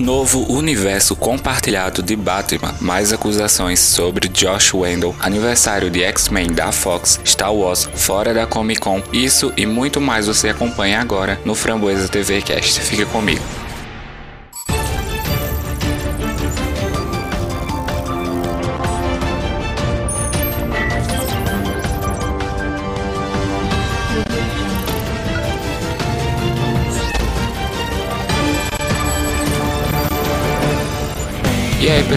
Novo universo compartilhado de Batman, mais acusações sobre Josh Wendell, aniversário de X-Men da Fox, Star Wars fora da Comic Con, isso e muito mais você acompanha agora no Framboesa TV Cast. Fica comigo.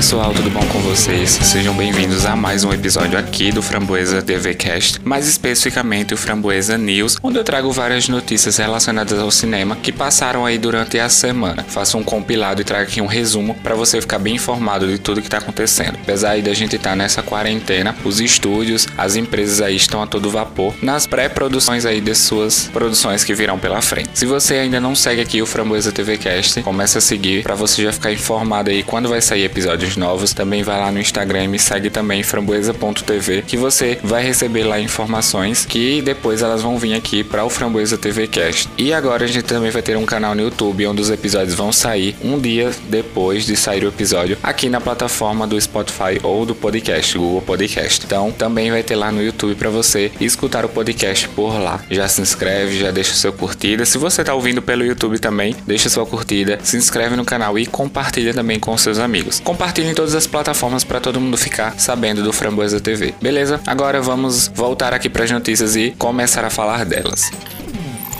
Pessoal, tudo bom com vocês? Sejam bem-vindos a mais um episódio aqui do Framboesa TV Cast, mais especificamente o Framboesa News, onde eu trago várias notícias relacionadas ao cinema que passaram aí durante a semana. Faço um compilado e trago aqui um resumo para você ficar bem informado de tudo que tá acontecendo. Apesar aí da gente estar tá nessa quarentena, os estúdios, as empresas aí estão a todo vapor nas pré-produções aí de suas produções que virão pela frente. Se você ainda não segue aqui o Framboesa TV Cast, comece a seguir para você já ficar informado aí quando vai sair episódios novos. Também vai lá no Instagram e me segue também framboesa.tv que você vai receber lá informações que depois elas vão vir aqui para o Framboesa TV Cast. E agora a gente também vai ter um canal no YouTube onde os episódios vão sair um dia depois de sair o episódio aqui na plataforma do Spotify ou do podcast, Google Podcast. Então também vai ter lá no YouTube para você escutar o podcast por lá. Já se inscreve, já deixa seu curtida. Se você tá ouvindo pelo YouTube também, deixa sua curtida, se inscreve no canal e compartilha também com seus amigos. Compartilhe em todas as plataformas para todo mundo ficar sabendo do Framboesa TV. Beleza? Agora vamos voltar aqui para as notícias e começar a falar delas.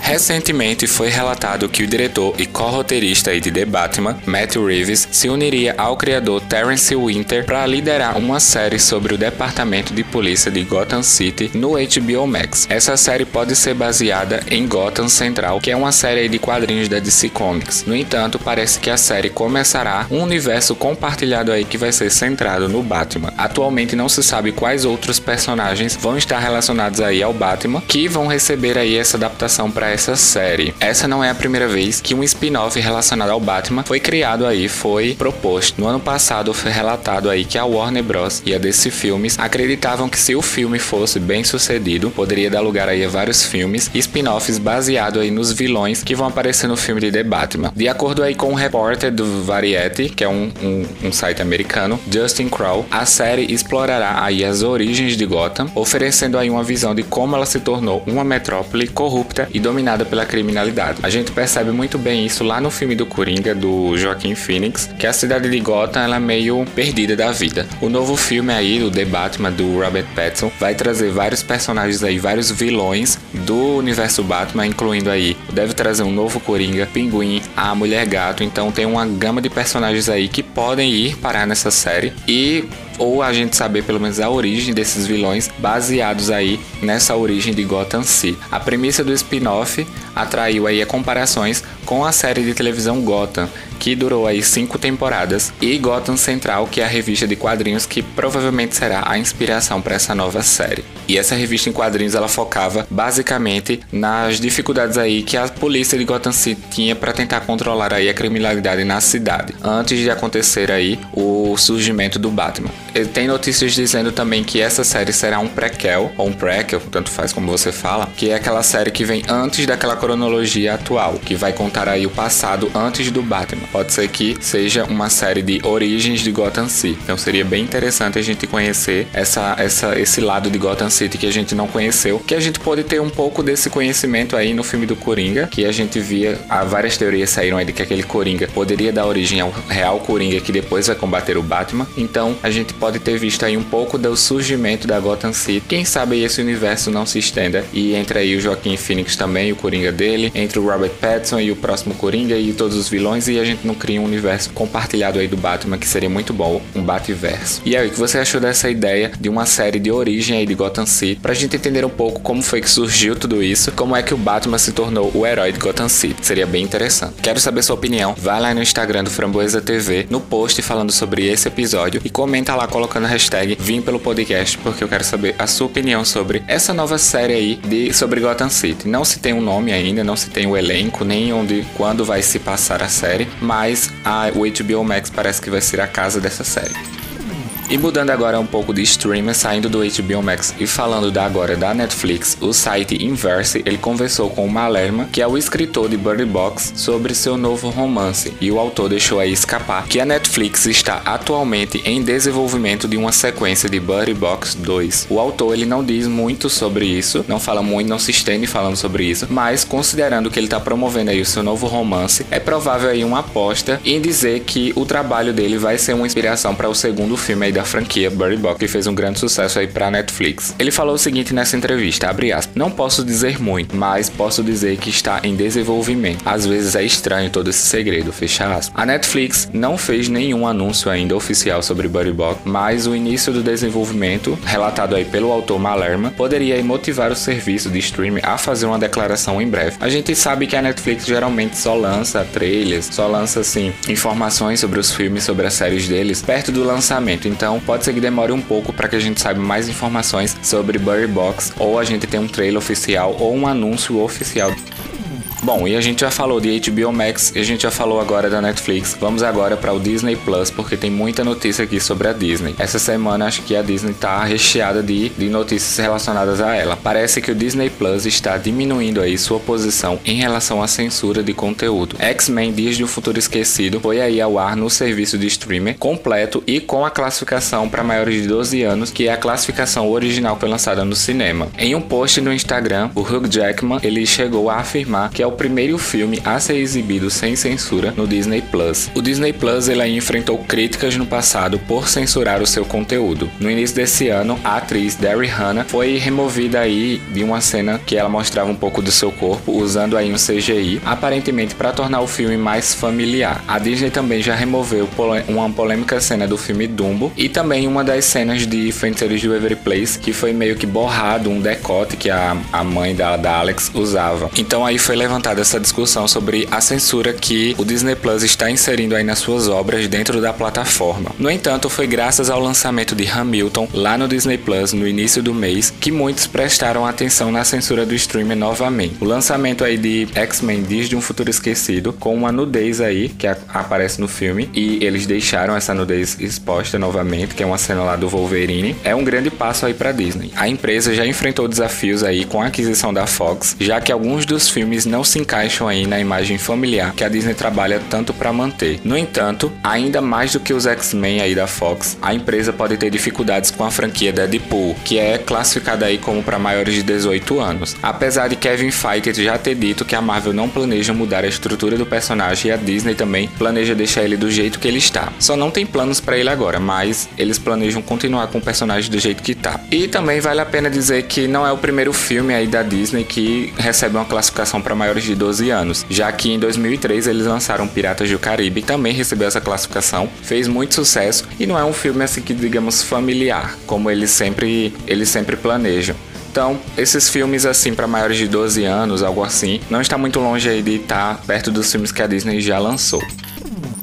Recentemente foi relatado que o diretor e co-roteirista de The Batman, Matthew Reeves, se uniria ao criador Terence Winter para liderar uma série sobre o departamento de polícia de Gotham City no HBO Max. Essa série pode ser baseada em Gotham Central, que é uma série de quadrinhos da DC Comics. No entanto, parece que a série começará um universo compartilhado aí que vai ser centrado no Batman. Atualmente não se sabe quais outros personagens vão estar relacionados aí ao Batman que vão receber aí essa adaptação para essa série. Essa não é a primeira vez que um spin-off relacionado ao Batman foi criado aí, foi proposto. No ano passado foi relatado aí que a Warner Bros. e a DC Filmes acreditavam que se o filme fosse bem sucedido, poderia dar lugar aí a vários filmes e spin-offs baseado aí nos vilões que vão aparecer no filme de The Batman. De acordo aí com um repórter do Variety, que é um, um, um site americano, Justin Crow, a série explorará aí as origens de Gotham, oferecendo aí uma visão de como ela se tornou uma metrópole corrupta e dominada dominada pela criminalidade. A gente percebe muito bem isso lá no filme do Coringa, do Joaquim Phoenix, que a cidade de Gotham ela é meio perdida da vida. O novo filme aí, o The Batman, do Robert Pattinson, vai trazer vários personagens aí, vários vilões do universo Batman, incluindo aí, deve trazer um novo Coringa, Pinguim, a Mulher Gato, então tem uma gama de personagens aí que podem ir parar nessa série e ou a gente saber pelo menos a origem desses vilões baseados aí nessa origem de Gotham City. A premissa do spin-off atraiu aí comparações com a série de televisão Gotham, que durou aí cinco temporadas, e Gotham Central, que é a revista de quadrinhos que provavelmente será a inspiração para essa nova série. E essa revista em quadrinhos ela focava basicamente nas dificuldades aí que a polícia de Gotham City tinha para tentar controlar aí a criminalidade na cidade, antes de acontecer aí o surgimento do Batman. Tem notícias dizendo também que essa série será um prequel, ou um prequel, tanto faz como você fala, que é aquela série que vem antes daquela cronologia atual, que vai contar aí o passado antes do Batman. Pode ser que seja uma série de origens de Gotham City. Então seria bem interessante a gente conhecer essa, essa, esse lado de Gotham City que a gente não conheceu, que a gente pode ter um pouco desse conhecimento aí no filme do Coringa, que a gente via, há várias teorias saíram aí de que aquele Coringa poderia dar origem ao real Coringa que depois vai combater o Batman. Então a gente pode ter visto aí um pouco do surgimento da Gotham City. Quem sabe esse universo não se estenda e entre aí o Joaquim Phoenix também, o Coringa dele, entre o Robert Pattinson e o próximo Coringa e todos os vilões e a gente não cria um universo compartilhado aí do Batman que seria muito bom, um Bativerso. E aí, o que você achou dessa ideia de uma série de origem aí de Gotham City, pra gente entender um pouco como foi que surgiu tudo isso, como é que o Batman se tornou o herói de Gotham City. Seria bem interessante. Quero saber sua opinião. Vai lá no Instagram do Framboesa TV, no post falando sobre esse episódio e comenta lá colocando a hashtag Vim pelo podcast, porque eu quero saber a sua opinião sobre essa nova série aí de sobre Gotham City. Não se tem um nome ainda, não se tem o elenco, nem onde quando vai se passar a série, mas a, o HBO Max parece que vai ser a casa dessa série. E mudando agora um pouco de streamer, saindo do HBO Max e falando da agora da Netflix, o site Inverse, ele conversou com o Malerma, que é o escritor de Bird Box, sobre seu novo romance. E o autor deixou aí escapar que a Netflix está atualmente em desenvolvimento de uma sequência de Bird Box 2. O autor ele não diz muito sobre isso, não fala muito, não se estende falando sobre isso, mas considerando que ele está promovendo aí o seu novo romance, é provável aí uma aposta em dizer que o trabalho dele vai ser uma inspiração para o segundo filme da franquia Bird Box, que fez um grande sucesso aí para Netflix. Ele falou o seguinte nessa entrevista, abre aspas, não posso dizer muito, mas posso dizer que está em desenvolvimento. Às vezes é estranho todo esse segredo, fecha aspas. A Netflix não fez nenhum anúncio ainda oficial sobre Bird Box, mas o início do desenvolvimento, relatado aí pelo autor Malerman, poderia motivar o serviço de streaming a fazer uma declaração em breve. A gente sabe que a Netflix geralmente só lança trailers, só lança assim informações sobre os filmes, sobre as séries deles perto do lançamento. Então pode ser que demore um pouco para que a gente saiba mais informações sobre Bird Box ou a gente tem um trailer oficial ou um anúncio oficial Bom, e a gente já falou de HBO Max e a gente já falou agora da Netflix. Vamos agora para o Disney Plus, porque tem muita notícia aqui sobre a Disney. Essa semana acho que a Disney está recheada de, de notícias relacionadas a ela. Parece que o Disney Plus está diminuindo aí sua posição em relação à censura de conteúdo. X-Men Dias de um Futuro Esquecido foi aí ao ar no serviço de streaming completo e com a classificação para maiores de 12 anos, que é a classificação original que foi lançada no cinema. Em um post no Instagram, o Hugh Jackman ele chegou a afirmar que é o primeiro filme a ser exibido sem censura no Disney Plus. O Disney Plus ele enfrentou críticas no passado por censurar o seu conteúdo. No início desse ano, a atriz Derry Hannah foi removida aí de uma cena que ela mostrava um pouco do seu corpo, usando aí um CGI, aparentemente para tornar o filme mais familiar. A Disney também já removeu uma polêmica cena do filme Dumbo e também uma das cenas de Fronteiras de Every Place que foi meio que borrado um decote que a, a mãe da, da Alex usava. Então aí foi levantado levantada essa discussão sobre a censura que o Disney Plus está inserindo aí nas suas obras dentro da plataforma. No entanto, foi graças ao lançamento de Hamilton lá no Disney Plus no início do mês que muitos prestaram atenção na censura do streamer novamente. O lançamento aí de X-Men Dias de um Futuro Esquecido com uma nudez aí que aparece no filme e eles deixaram essa nudez exposta novamente, que é uma cena lá do Wolverine, é um grande passo aí para Disney. A empresa já enfrentou desafios aí com a aquisição da Fox, já que alguns dos filmes não se encaixam aí na imagem familiar que a Disney trabalha tanto para manter. No entanto, ainda mais do que os X-Men aí da Fox, a empresa pode ter dificuldades com a franquia Deadpool, que é classificada aí como para maiores de 18 anos. Apesar de Kevin Feige já ter dito que a Marvel não planeja mudar a estrutura do personagem e a Disney também planeja deixar ele do jeito que ele está. Só não tem planos para ele agora, mas eles planejam continuar com o personagem do jeito que está. E também vale a pena dizer que não é o primeiro filme aí da Disney que recebe uma classificação para maiores de 12 anos, já que em 2003 eles lançaram Piratas do Caribe, também recebeu essa classificação, fez muito sucesso e não é um filme assim que digamos familiar, como eles sempre eles sempre planejam. Então, esses filmes assim para maiores de 12 anos, algo assim, não está muito longe aí de estar perto dos filmes que a Disney já lançou.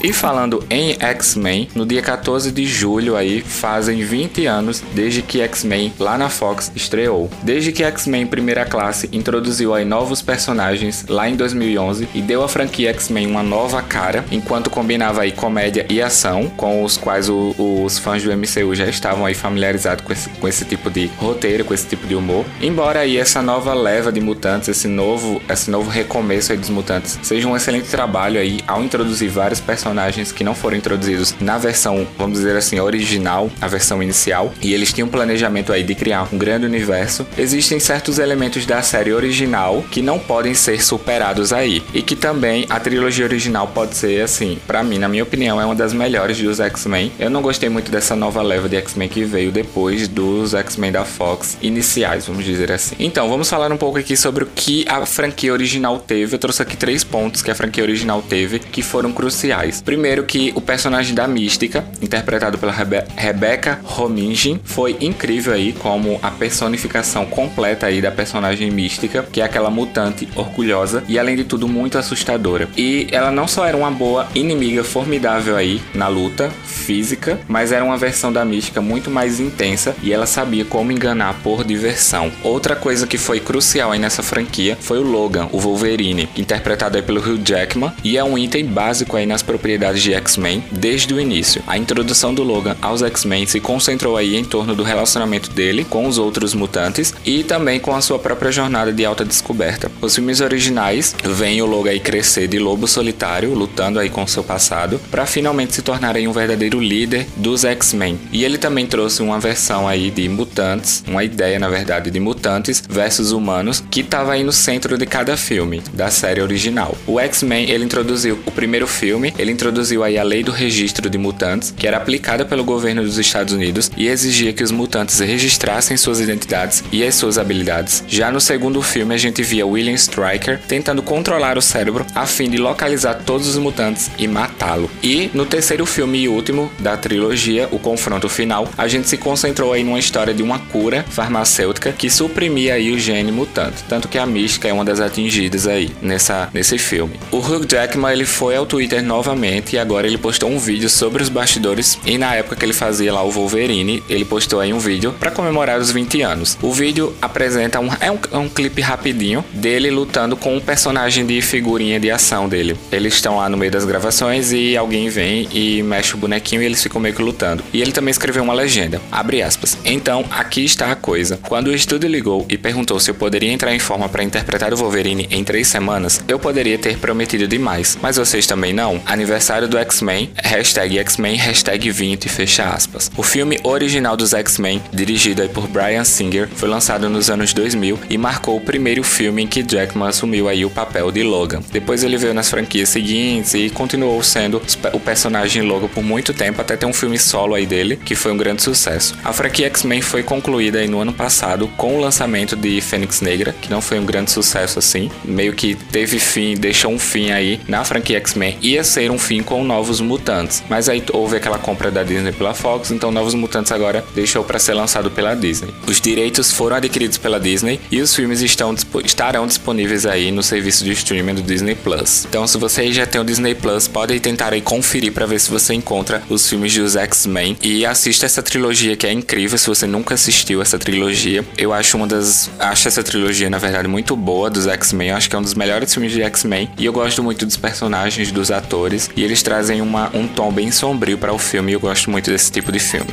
E falando em X-Men, no dia 14 de julho aí fazem 20 anos desde que X-Men lá na Fox estreou. Desde que X-Men Primeira Classe introduziu aí novos personagens lá em 2011 e deu à franquia X-Men uma nova cara, enquanto combinava aí comédia e ação, com os quais o, os fãs do MCU já estavam aí familiarizados com esse, com esse tipo de roteiro, com esse tipo de humor. Embora aí essa nova leva de mutantes, esse novo, esse novo recomeço aí dos mutantes, seja um excelente trabalho aí ao introduzir vários personagens personagens que não foram introduzidos na versão, vamos dizer assim, original, a versão inicial, e eles tinham um planejamento aí de criar um grande universo. Existem certos elementos da série original que não podem ser superados aí, e que também a trilogia original pode ser assim, para mim, na minha opinião, é uma das melhores dos X-Men. Eu não gostei muito dessa nova leva de X-Men que veio depois dos X-Men da Fox iniciais, vamos dizer assim. Então, vamos falar um pouco aqui sobre o que a franquia original teve. Eu trouxe aqui três pontos que a franquia original teve que foram cruciais. Primeiro que o personagem da Mística, interpretado pela Rebe Rebecca Romijn, foi incrível aí como a personificação completa aí da personagem Mística, que é aquela mutante orgulhosa e além de tudo muito assustadora. E ela não só era uma boa inimiga formidável aí na luta física, mas era uma versão da Mística muito mais intensa e ela sabia como enganar por diversão. Outra coisa que foi crucial aí nessa franquia foi o Logan, o Wolverine, interpretado aí pelo Hugh Jackman, e é um item básico aí nas propriedades obrigatoriedades de X-Men desde o início. A introdução do Logan aos X-Men se concentrou aí em torno do relacionamento dele com os outros mutantes e também com a sua própria jornada de alta descoberta. Os filmes originais veem o Logan aí crescer de lobo solitário, lutando aí com seu passado, para finalmente se tornar aí um verdadeiro líder dos X-Men. E ele também trouxe uma versão aí de mutantes, uma ideia na verdade de mutantes versus humanos, que estava aí no centro de cada filme da série original. O X-Men ele introduziu o primeiro filme, ele introduziu aí a lei do registro de mutantes, que era aplicada pelo governo dos Estados Unidos e exigia que os mutantes registrassem suas identidades e as suas habilidades. Já no segundo filme a gente via William Stryker tentando controlar o cérebro a fim de localizar todos os mutantes e matá-lo. E no terceiro filme e último da trilogia, o confronto final, a gente se concentrou aí numa história de uma cura farmacêutica que suprimia aí o gene mutante, tanto que a mística é uma das atingidas aí nessa nesse filme. O Hugh Jackman ele foi ao Twitter novamente e agora ele postou um vídeo sobre os bastidores e na época que ele fazia lá o Wolverine, ele postou aí um vídeo para comemorar os 20 anos. O vídeo apresenta um é um, é um clipe rapidinho dele lutando com um personagem de figurinha de ação dele. Eles estão lá no meio das gravações e alguém vem e mexe o bonequinho e eles ficam meio que lutando. E ele também escreveu uma legenda, abre aspas. Então, aqui está a coisa. Quando o estúdio ligou e perguntou se eu poderia entrar em forma para interpretar o Wolverine em três semanas, eu poderia ter prometido demais. Mas vocês também não? Aniversário do X-Men, hashtag X-Men, hashtag 20, fecha aspas. O filme original dos X-Men, dirigido por Brian Singer, foi lançado nos anos 2000 e marcou o primeiro filme em que Jackman assumiu aí o papel de Logan. Depois ele veio nas franquias seguintes e continuou sendo o personagem Logan por muito tempo, até ter um filme solo aí dele, que foi um grande sucesso. A franquia X-Men foi concluída no ano passado com o lançamento de Fênix Negra, que não foi um grande sucesso assim, meio que teve fim, deixou um fim aí na franquia X-Men, ia ser um fim com novos mutantes, mas aí houve aquela compra da Disney pela Fox, então Novos Mutantes agora deixou para ser lançado pela Disney. Os direitos foram adquiridos pela Disney e os filmes estão, estarão disponíveis aí no serviço de streaming do Disney Plus. Então, se você já tem o Disney Plus, pode tentar aí conferir para ver se você encontra os filmes dos X-Men e assista essa trilogia que é incrível. Se você nunca assistiu essa trilogia, eu acho uma das, acho essa trilogia na verdade muito boa dos X-Men. Acho que é um dos melhores filmes de X-Men e eu gosto muito dos personagens, dos atores e eles trazem uma, um tom bem sombrio para o filme. E eu gosto muito desse tipo de filme.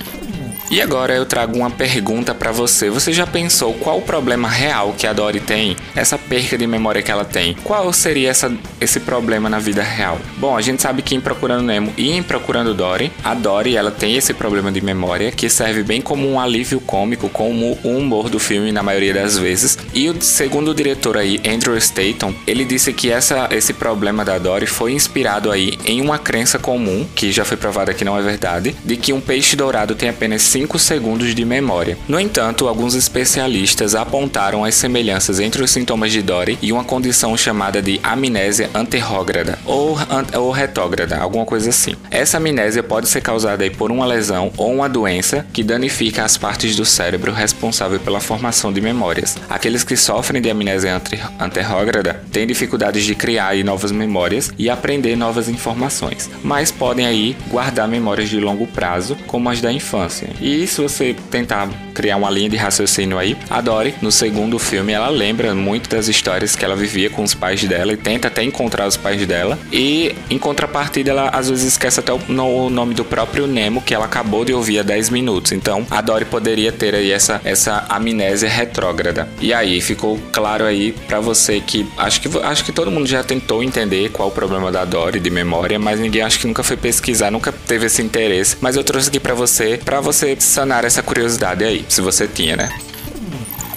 E agora eu trago uma pergunta para você. Você já pensou qual o problema real que a Dory tem? Essa perca de memória que ela tem? Qual seria essa, esse problema na vida real? Bom, a gente sabe que em Procurando Nemo e em Procurando Dory, a Dory ela tem esse problema de memória que serve bem como um alívio cômico, como o humor do filme na maioria das vezes. E o segundo diretor aí, Andrew Staton, ele disse que essa, esse problema da Dory foi inspirado aí em uma crença comum, que já foi provada que não é verdade, de que um peixe dourado tem apenas 5 segundos de memória. No entanto, alguns especialistas apontaram as semelhanças entre os sintomas de Dory e uma condição chamada de amnésia anterrógrada ou, ou retógrada, alguma coisa assim. Essa amnésia pode ser causada por uma lesão ou uma doença que danifica as partes do cérebro responsável pela formação de memórias. Aqueles que sofrem de amnésia anterrógrada têm dificuldades de criar novas memórias e aprender novas informações, mas podem aí guardar memórias de longo prazo, como as da infância. E se você tentar criar uma linha de raciocínio aí, a Dory, no segundo filme, ela lembra muito das histórias que ela vivia com os pais dela e tenta até encontrar os pais dela. E em contrapartida, ela às vezes esquece até o, no, nome do próprio Nemo que ela acabou de ouvir há 10 minutos. Então a Dory poderia ter aí essa, essa amnésia retrógrada. E aí ficou claro aí para você que acho que acho que todo mundo já tentou entender qual o problema da Dory de memória, mas ninguém acho que nunca foi pesquisar, nunca teve esse interesse. Mas eu trouxe aqui para você, para você sanar essa curiosidade aí, se você tinha, né?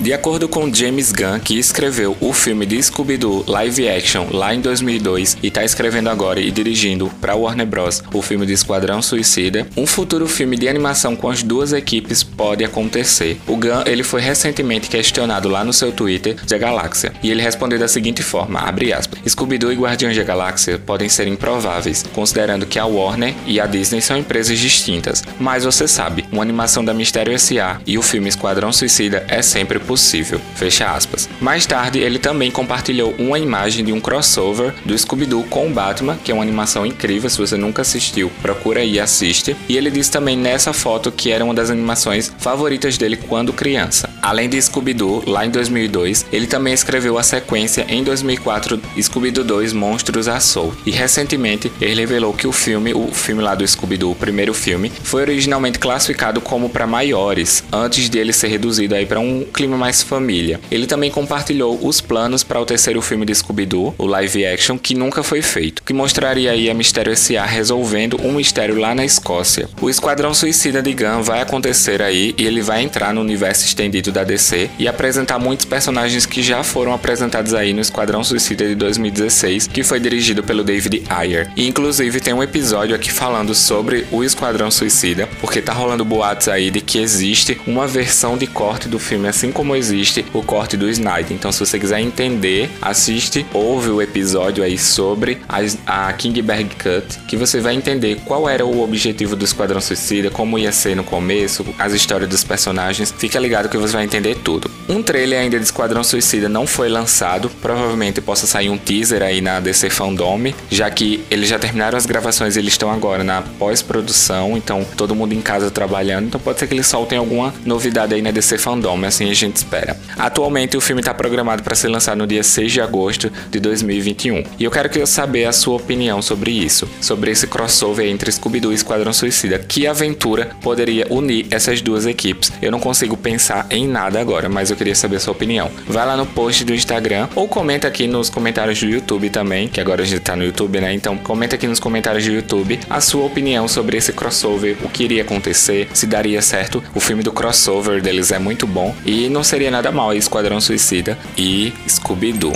De acordo com James Gunn, que escreveu o filme de Scooby-Doo live action lá em 2002 e está escrevendo agora e dirigindo para Warner Bros. o filme de Esquadrão Suicida, um futuro filme de animação com as duas equipes pode acontecer. O Gunn ele foi recentemente questionado lá no seu Twitter da Galáxia e ele respondeu da seguinte forma, abre aspas, Scooby-Doo e Guardiões da Galáxia podem ser improváveis, considerando que a Warner e a Disney são empresas distintas, mas você sabe, uma animação da Mistério S.A. e o filme Esquadrão Suicida é sempre possível. Fecha aspas. Mais tarde, ele também compartilhou uma imagem de um crossover do Scooby-Doo com o Batman, que é uma animação incrível, se você nunca assistiu, procura e assiste. E ele disse também nessa foto que era uma das animações favoritas dele quando criança. Além de Scooby-Doo, lá em 2002, ele também escreveu a sequência em 2004 Scooby-Doo 2 Monstros a Soul. E recentemente ele revelou que o filme, o filme lá do Scooby-Doo, o primeiro filme, foi originalmente classificado como para maiores, antes de ele ser reduzido aí para um clima mais família. Ele também compartilhou os planos para o terceiro filme de Scooby-Doo, o live action, que nunca foi feito, que mostraria aí a Mistério S.A. resolvendo um mistério lá na Escócia. O Esquadrão Suicida de Gunn vai acontecer aí e ele vai entrar no universo estendido da DC e apresentar muitos personagens que já foram apresentados aí no Esquadrão Suicida de 2016, que foi dirigido pelo David Ayer. E inclusive tem um episódio aqui falando sobre o Esquadrão Suicida, porque tá rolando boatos aí de que existe uma versão de corte do filme, assim como existe o corte do Snyder. Então, se você quiser entender, assiste, ouve o episódio aí sobre a, a Kingberg Cut, que você vai entender qual era o objetivo do Esquadrão Suicida, como ia ser no começo, as histórias dos personagens. Fica ligado que você vai entender tudo. Um trailer ainda de Esquadrão Suicida não foi lançado, provavelmente possa sair um teaser aí na DC Fandom, já que eles já terminaram as gravações e eles estão agora na pós-produção, então todo mundo em casa trabalhando, então pode ser que eles soltem alguma novidade aí na DC Fandom, assim a gente espera. Atualmente o filme está programado para ser lançado no dia 6 de agosto de 2021. E eu quero que eu saber a sua opinião sobre isso, sobre esse crossover entre Scooby-Doo e Esquadrão Suicida. Que aventura poderia unir essas duas equipes? Eu não consigo pensar em nada agora, mas eu queria saber a sua opinião. Vai lá no post do Instagram ou comenta aqui nos comentários do YouTube também, que agora a gente tá no YouTube, né? Então comenta aqui nos comentários do YouTube a sua opinião sobre esse crossover, o que iria acontecer, se daria certo. O filme do crossover deles é muito bom e não seria nada mal Esquadrão Suicida e Scooby-Doo.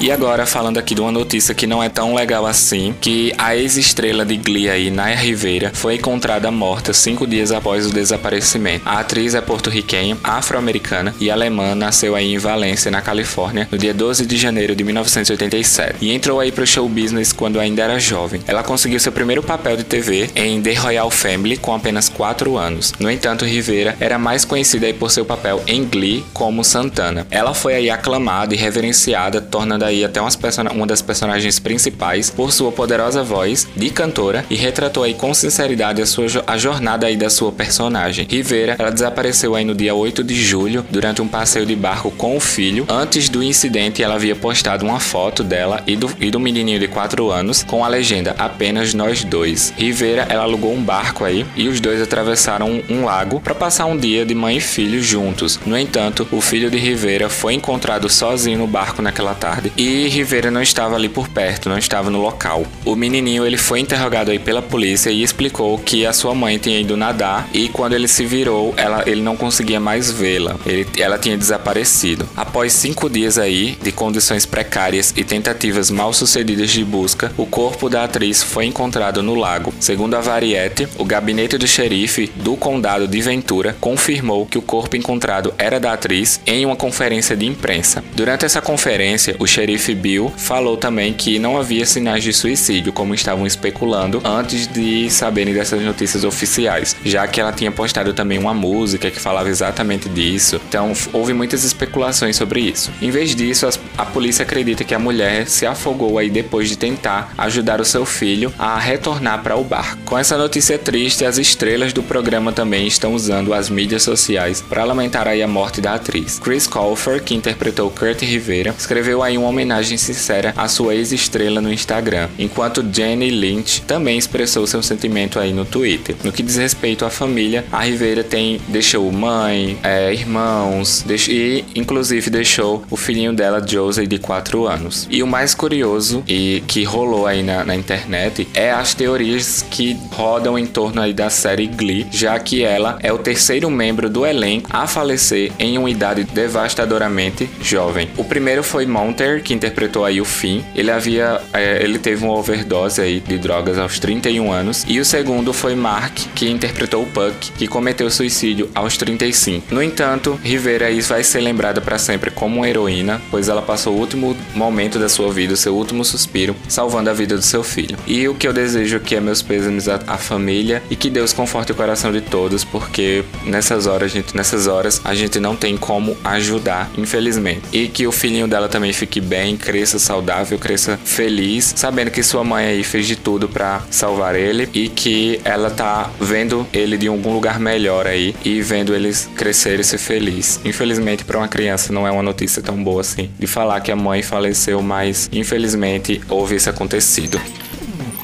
E agora, falando aqui de uma notícia que não é tão legal assim, que a ex-estrela de Glee aí, Naya Rivera, foi encontrada morta cinco dias após o desaparecimento. A atriz é porto-riquenha, afro-americana e alemã, nasceu aí em Valência, na Califórnia, no dia 12 de janeiro de 1987 e entrou aí pro show business quando ainda era jovem. Ela conseguiu seu primeiro papel de TV em The Royal Family com apenas 4 anos. No entanto, Rivera era mais conhecida aí por seu papel em Glee como Santana. Ela foi aí aclamada e reverenciada, tornando aí até uma das personagens principais por sua poderosa voz de cantora e retratou aí com sinceridade a, sua, a jornada aí da sua personagem. Rivera, ela desapareceu aí no dia 8 de julho durante um passeio de barco com o filho. Antes do incidente, ela havia postado uma foto dela e do, e do menininho de 4 anos com a legenda apenas nós dois. Rivera, ela alugou um barco aí e os dois atravessaram um, um lago para passar um dia de mãe e filho juntos. No entanto, o filho de Rivera foi encontrado sozinho no barco naquela tarde e Rivera não estava ali por perto, não estava no local. O menininho ele foi interrogado aí pela polícia e explicou que a sua mãe tinha ido nadar e quando ele se virou, ela, ele não conseguia mais vê-la. Ela tinha desaparecido. Após cinco dias aí de condições precárias e tentativas mal sucedidas de busca, o corpo da atriz foi encontrado no lago. Segundo a Variety, o gabinete do xerife do condado de Ventura confirmou que o corpo encontrado era da atriz em uma conferência de imprensa. Durante essa conferência, o xerife xerife Bill falou também que não havia sinais de suicídio, como estavam especulando antes de saberem dessas notícias oficiais, já que ela tinha postado também uma música que falava exatamente disso. Então houve muitas especulações sobre isso. Em vez disso, a polícia acredita que a mulher se afogou aí depois de tentar ajudar o seu filho a retornar para o barco. Com essa notícia triste, as estrelas do programa também estão usando as mídias sociais para lamentar aí a morte da atriz. Chris Colfer, que interpretou Kurt Rivera, escreveu aí uma homenagem sincera à sua ex-estrela no Instagram, enquanto Jenny Lynch também expressou seu sentimento aí no Twitter. No que diz respeito à família, a Rivera tem deixou mãe, é, irmãos, e inclusive deixou o filhinho dela, Josie, de 4 anos. E o mais curioso e que rolou aí na, na internet é as teorias que rodam em torno aí da série Glee, já que ela é o terceiro membro do elenco a falecer em uma idade devastadoramente jovem. O primeiro foi Monter, que interpretou aí o Finn. Ele havia. É, ele teve uma overdose aí de drogas aos 31 anos. E o segundo foi Mark, que interpretou o Puck, que cometeu suicídio aos 35. No entanto, Rivera aí vai ser lembrada para sempre como uma heroína, pois ela passou o último momento da sua vida, o seu último suspiro, salvando a vida do seu filho. E o que eu desejo aqui é meus pêsames à, à família e que Deus conforte o coração de todos, porque nessas horas, gente, nessas horas a gente não tem como ajudar, infelizmente. E que o filhinho dela também fique bem, cresça saudável, cresça feliz, sabendo que sua mãe aí fez de tudo para salvar ele e que ela tá vendo ele de algum lugar melhor aí e vendo eles crescer e ser feliz. Infelizmente para uma criança não é uma notícia tão boa assim de falar que a mãe faleceu, mas infelizmente houve isso acontecido.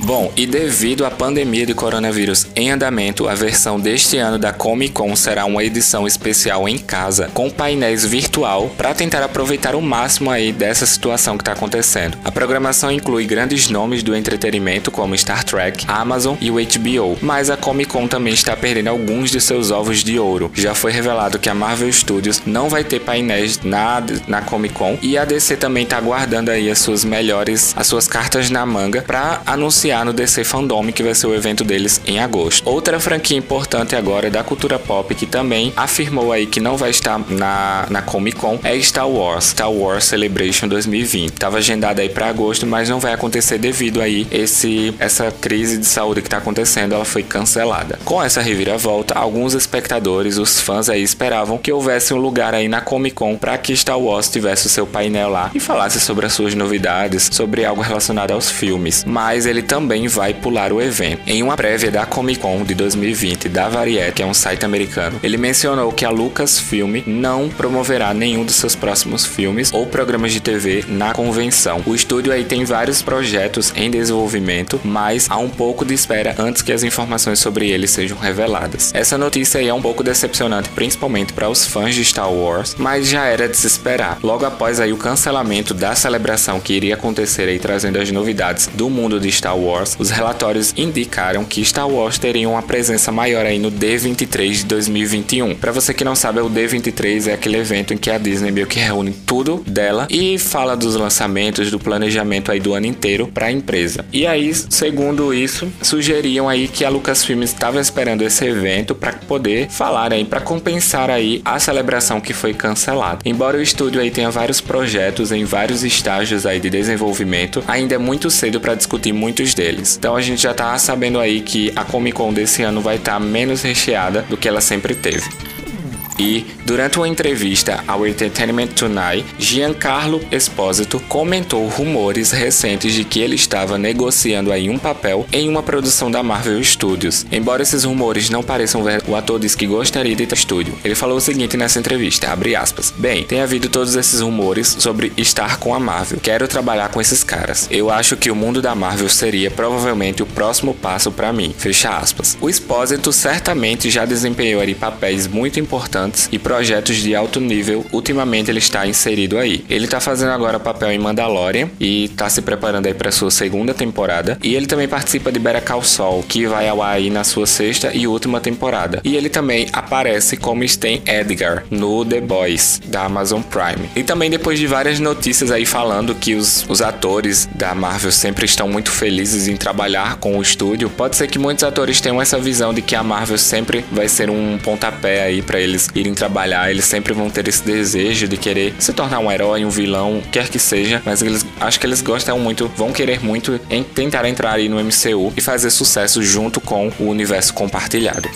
Bom, e devido à pandemia de coronavírus em andamento, a versão deste ano da Comic Con será uma edição especial em casa, com painéis virtual, para tentar aproveitar o máximo aí dessa situação que está acontecendo. A programação inclui grandes nomes do entretenimento como Star Trek, Amazon e o HBO, mas a Comic Con também está perdendo alguns de seus ovos de ouro. Já foi revelado que a Marvel Studios não vai ter painéis na, na Comic Con e a DC também está guardando aí as suas melhores, as suas cartas na manga para anunciar no DC Fandom, que vai ser o evento deles em agosto. Outra franquia importante agora da cultura pop, que também afirmou aí que não vai estar na, na Comic Con, é Star Wars, Star Wars Celebration 2020. Tava agendada aí para agosto, mas não vai acontecer devido aí esse essa crise de saúde que tá acontecendo, ela foi cancelada. Com essa reviravolta, alguns espectadores, os fãs aí esperavam que houvesse um lugar aí na Comic Con para que Star Wars tivesse o seu painel lá e falasse sobre as suas novidades, sobre algo relacionado aos filmes. Mas ele também também vai pular o evento. Em uma prévia da Comic Con de 2020 da Variety, que é um site americano, ele mencionou que a Lucasfilm não promoverá nenhum dos seus próximos filmes ou programas de TV na convenção. O estúdio aí tem vários projetos em desenvolvimento, mas há um pouco de espera antes que as informações sobre eles sejam reveladas. Essa notícia aí é um pouco decepcionante, principalmente para os fãs de Star Wars, mas já era de se esperar. Logo após aí o cancelamento da celebração que iria acontecer aí trazendo as novidades do mundo de Star Wars Wars, os relatórios indicaram que Star Wars teria uma presença maior aí no D23 de 2021. Para você que não sabe, o D23 é aquele evento em que a Disney meio que reúne tudo dela e fala dos lançamentos, do planejamento aí do ano inteiro para a empresa. E aí, segundo isso, sugeriam aí que a Lucasfilm estava esperando esse evento para poder falar aí, para compensar aí a celebração que foi cancelada. Embora o estúdio aí tenha vários projetos em vários estágios aí de desenvolvimento, ainda é muito cedo para discutir muitos deles deles. Então a gente já tá sabendo aí que a Comic Con desse ano vai estar tá menos recheada do que ela sempre teve. E, durante uma entrevista ao Entertainment Tonight, Giancarlo Esposito comentou rumores recentes de que ele estava negociando aí um papel em uma produção da Marvel Studios. Embora esses rumores não pareçam ver, o ator disse que gostaria de ter estúdio. Ele falou o seguinte nessa entrevista, abre aspas: "Bem, tem havido todos esses rumores sobre estar com a Marvel. Quero trabalhar com esses caras. Eu acho que o mundo da Marvel seria provavelmente o próximo passo para mim." Fecha aspas. O Esposito certamente já desempenhou ali papéis muito importantes e projetos de alto nível, ultimamente ele está inserido aí. Ele está fazendo agora papel em Mandalorian e está se preparando aí para sua segunda temporada. E ele também participa de Better Call que vai ao ar aí na sua sexta e última temporada. E ele também aparece como Stan Edgar no The Boys da Amazon Prime. E também depois de várias notícias aí falando que os, os atores da Marvel sempre estão muito felizes em trabalhar com o estúdio, pode ser que muitos atores tenham essa visão de que a Marvel sempre vai ser um pontapé aí para eles irem trabalhar, eles sempre vão ter esse desejo de querer se tornar um herói, um vilão, quer que seja, mas eles acho que eles gostam muito, vão querer muito em tentar entrar aí no MCU e fazer sucesso junto com o universo compartilhado.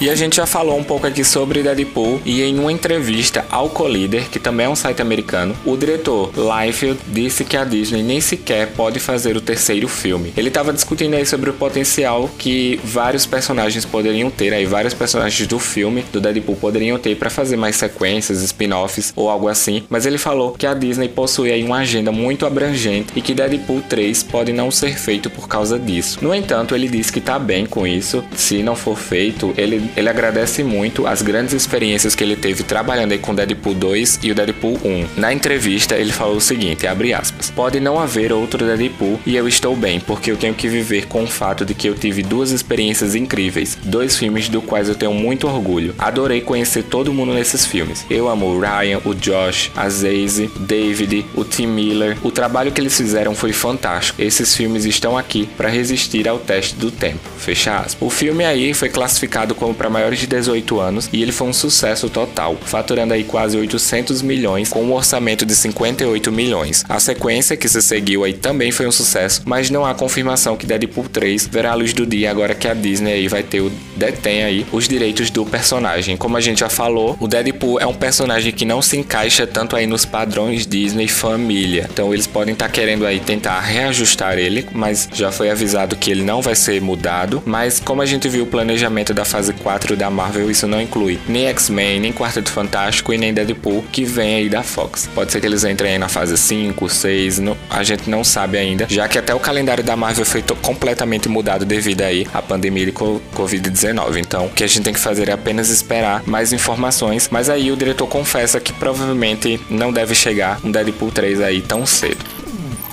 E a gente já falou um pouco aqui sobre Deadpool e em uma entrevista ao Collider, que também é um site americano, o diretor Liefeld disse que a Disney nem sequer pode fazer o terceiro filme. Ele estava discutindo aí sobre o potencial que vários personagens poderiam ter, aí vários personagens do filme do Deadpool poderiam ter para fazer mais sequências, spin-offs ou algo assim, mas ele falou que a Disney possui aí uma agenda muito abrangente e que Deadpool 3 pode não ser feito por causa disso. No entanto, ele disse que tá bem com isso, se não for feito, ele ele agradece muito as grandes experiências que ele teve trabalhando aí com Deadpool 2 e o Deadpool 1. Na entrevista, ele falou o seguinte, abre aspas, pode não haver outro Deadpool e eu estou bem, porque eu tenho que viver com o fato de que eu tive duas experiências incríveis, dois filmes do quais eu tenho muito orgulho. Adorei conhecer todo mundo nesses filmes. Eu amo o Ryan, o Josh, a Zazie, David, o Tim Miller. O trabalho que eles fizeram foi fantástico. Esses filmes estão aqui para resistir ao teste do tempo. Fecha aspas. O filme aí foi classificado como para maiores de 18 anos e ele foi um sucesso total, faturando aí quase 800 milhões com um orçamento de 58 milhões. A sequência que se seguiu aí também foi um sucesso, mas não há confirmação que Deadpool 3 verá a luz do dia agora que a Disney aí vai ter o detém aí os direitos do personagem. Como a gente já falou, o Deadpool é um personagem que não se encaixa tanto aí nos padrões Disney família. Então eles podem estar tá querendo aí tentar reajustar ele, mas já foi avisado que ele não vai ser mudado. Mas como a gente viu o planejamento da fase 4 da Marvel, isso não inclui nem X-Men, nem Quarteto Fantástico e nem Deadpool que vem aí da Fox. Pode ser que eles entrem aí na fase 5, 6, no, a gente não sabe ainda, já que até o calendário da Marvel foi completamente mudado devido aí à pandemia de Covid-19. Então, o que a gente tem que fazer é apenas esperar mais informações, mas aí o diretor confessa que provavelmente não deve chegar um Deadpool 3 aí tão cedo.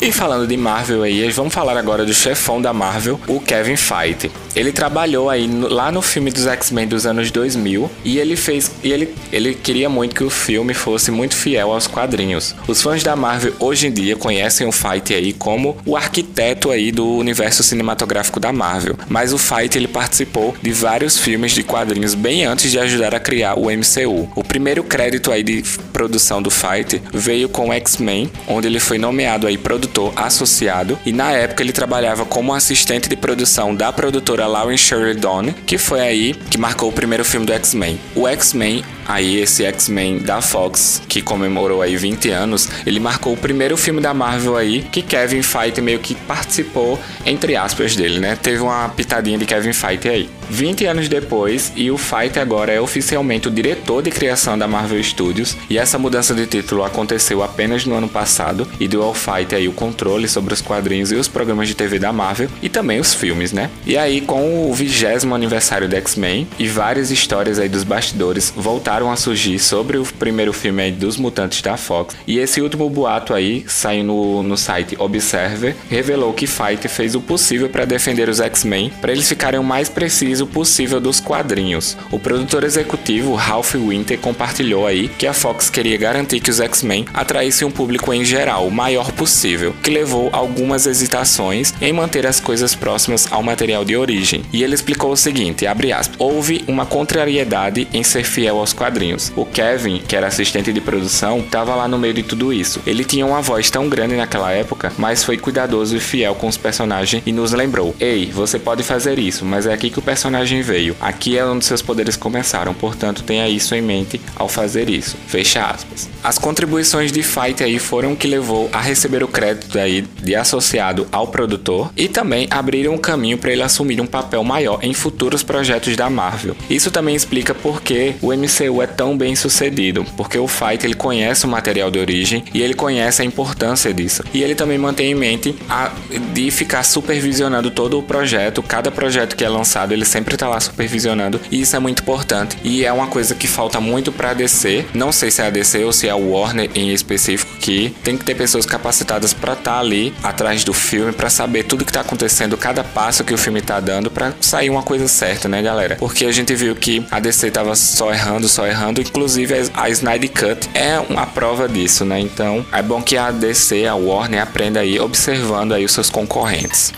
E falando de Marvel aí, vamos falar agora do chefão da Marvel, o Kevin Feige. Ele trabalhou aí no, lá no filme dos X-Men dos anos 2000 e ele fez e ele, ele queria muito que o filme fosse muito fiel aos quadrinhos. Os fãs da Marvel hoje em dia conhecem o Feige aí como o arquiteto aí do universo cinematográfico da Marvel, mas o Feige ele participou de vários filmes de quadrinhos bem antes de ajudar a criar o MCU. O primeiro crédito aí de produção do Feige veio com X-Men, onde ele foi nomeado aí produtor associado e na época ele trabalhava como assistente de produção da produtora da Lauren Sheridan, que foi aí que marcou o primeiro filme do X-Men. O X-Men Aí esse X-Men da Fox, que comemorou aí 20 anos, ele marcou o primeiro filme da Marvel aí que Kevin Feige meio que participou entre aspas dele, né? Teve uma pitadinha de Kevin Feige aí. 20 anos depois, e o Feige agora é oficialmente o diretor de criação da Marvel Studios, e essa mudança de título aconteceu apenas no ano passado e deu ao Feige aí o controle sobre os quadrinhos e os programas de TV da Marvel e também os filmes, né? E aí com o vigésimo aniversário do X-Men e várias histórias aí dos bastidores voltaram a surgir sobre o primeiro filme aí dos Mutantes da Fox. E esse último boato aí, saiu no, no site Observer, revelou que Fight fez o possível para defender os X-Men, para eles ficarem mais preciso possível dos quadrinhos. O produtor executivo Ralph Winter compartilhou aí que a Fox queria garantir que os X-Men atraíssem um público em geral o maior possível, que levou algumas hesitações em manter as coisas próximas ao material de origem. E ele explicou o seguinte, aspas, houve uma contrariedade em ser fiel aos quadrinhos. O Kevin, que era assistente de produção, estava lá no meio de tudo isso. Ele tinha uma voz tão grande naquela época, mas foi cuidadoso e fiel com os personagens e nos lembrou: Ei, você pode fazer isso, mas é aqui que o personagem veio. Aqui é onde seus poderes começaram, portanto tenha isso em mente ao fazer isso. Fecha aspas. As contribuições de Fight aí foram o que levou a receber o crédito aí de associado ao produtor e também abriram um caminho para ele assumir um papel maior em futuros projetos da Marvel. Isso também explica por que o MCU é tão bem sucedido, porque o Fight ele conhece o material de origem e ele conhece a importância disso. E ele também mantém em mente a, de ficar supervisionando todo o projeto, cada projeto que é lançado, ele sempre está lá supervisionando, e isso é muito importante. E é uma coisa que falta muito para a DC, não sei se é a DC ou se é a Warner em específico, que tem que ter pessoas capacitadas para estar tá ali atrás do filme, para saber tudo que está acontecendo, cada passo que o filme está dando, para sair uma coisa certa, né, galera? Porque a gente viu que a DC tava só errando, só errando. Inclusive a Snyder Cut é uma prova disso, né? Então é bom que a DC, a Warner aprenda aí observando aí os seus concorrentes.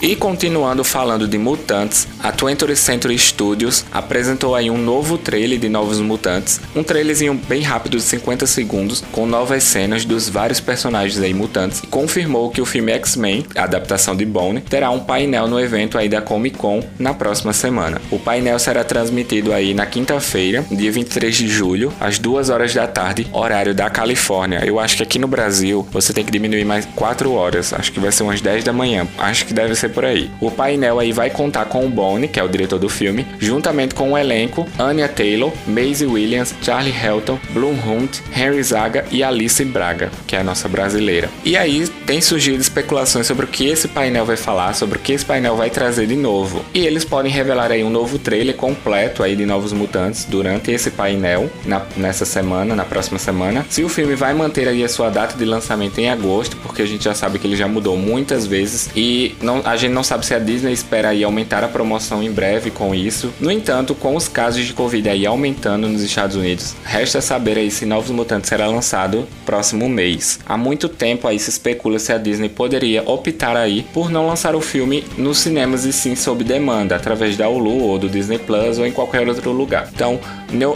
E continuando falando de mutantes, a 20th Century Studios apresentou aí um novo trailer de Novos Mutantes, um trailerzinho bem rápido de 50 segundos, com novas cenas dos vários personagens aí mutantes, e confirmou que o filme X-Men, a adaptação de Bone, terá um painel no evento aí da Comic Con na próxima semana. O painel será transmitido aí na quinta-feira, dia 23 de julho, às 2 horas da tarde, horário da Califórnia. Eu acho que aqui no Brasil você tem que diminuir mais 4 horas, acho que vai ser umas 10 da manhã, acho que deve ser por aí. O painel aí vai contar com o Bone, que é o diretor do filme, juntamente com o elenco Anya Taylor, Maisie Williams, Charlie Helton, Bloom Hunt, Henry Zaga e Alice Braga, que é a nossa brasileira. E aí tem surgido especulações sobre o que esse painel vai falar, sobre o que esse painel vai trazer de novo. E eles podem revelar aí um novo trailer completo aí de Novos Mutantes durante esse painel na, nessa semana, na próxima semana. Se o filme vai manter aí a sua data de lançamento em agosto, porque a gente já sabe que ele já mudou muitas vezes e não, a gente não sabe se a Disney espera aí aumentar a promoção em breve com isso. No entanto, com os casos de Covid aí aumentando nos Estados Unidos, resta saber aí se Novos Mutantes será lançado próximo mês. Há muito tempo aí se especula se a Disney poderia optar aí por não lançar o filme nos cinemas e sim sob demanda, através da Hulu ou do Disney Plus ou em qualquer outro lugar. Então,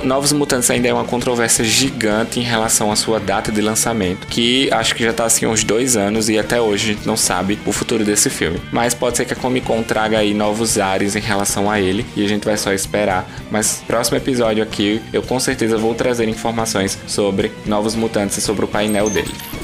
Novos Mutantes ainda é uma controvérsia gigante em relação à sua data de lançamento, que acho que já está assim uns dois anos e até hoje a gente não sabe o futuro desse filme. Mas pode ser que a Comic Con traga aí novos ares em relação a ele e a gente vai só esperar. Mas próximo episódio aqui eu com certeza vou trazer informações sobre Novos Mutantes e sobre o painel dele.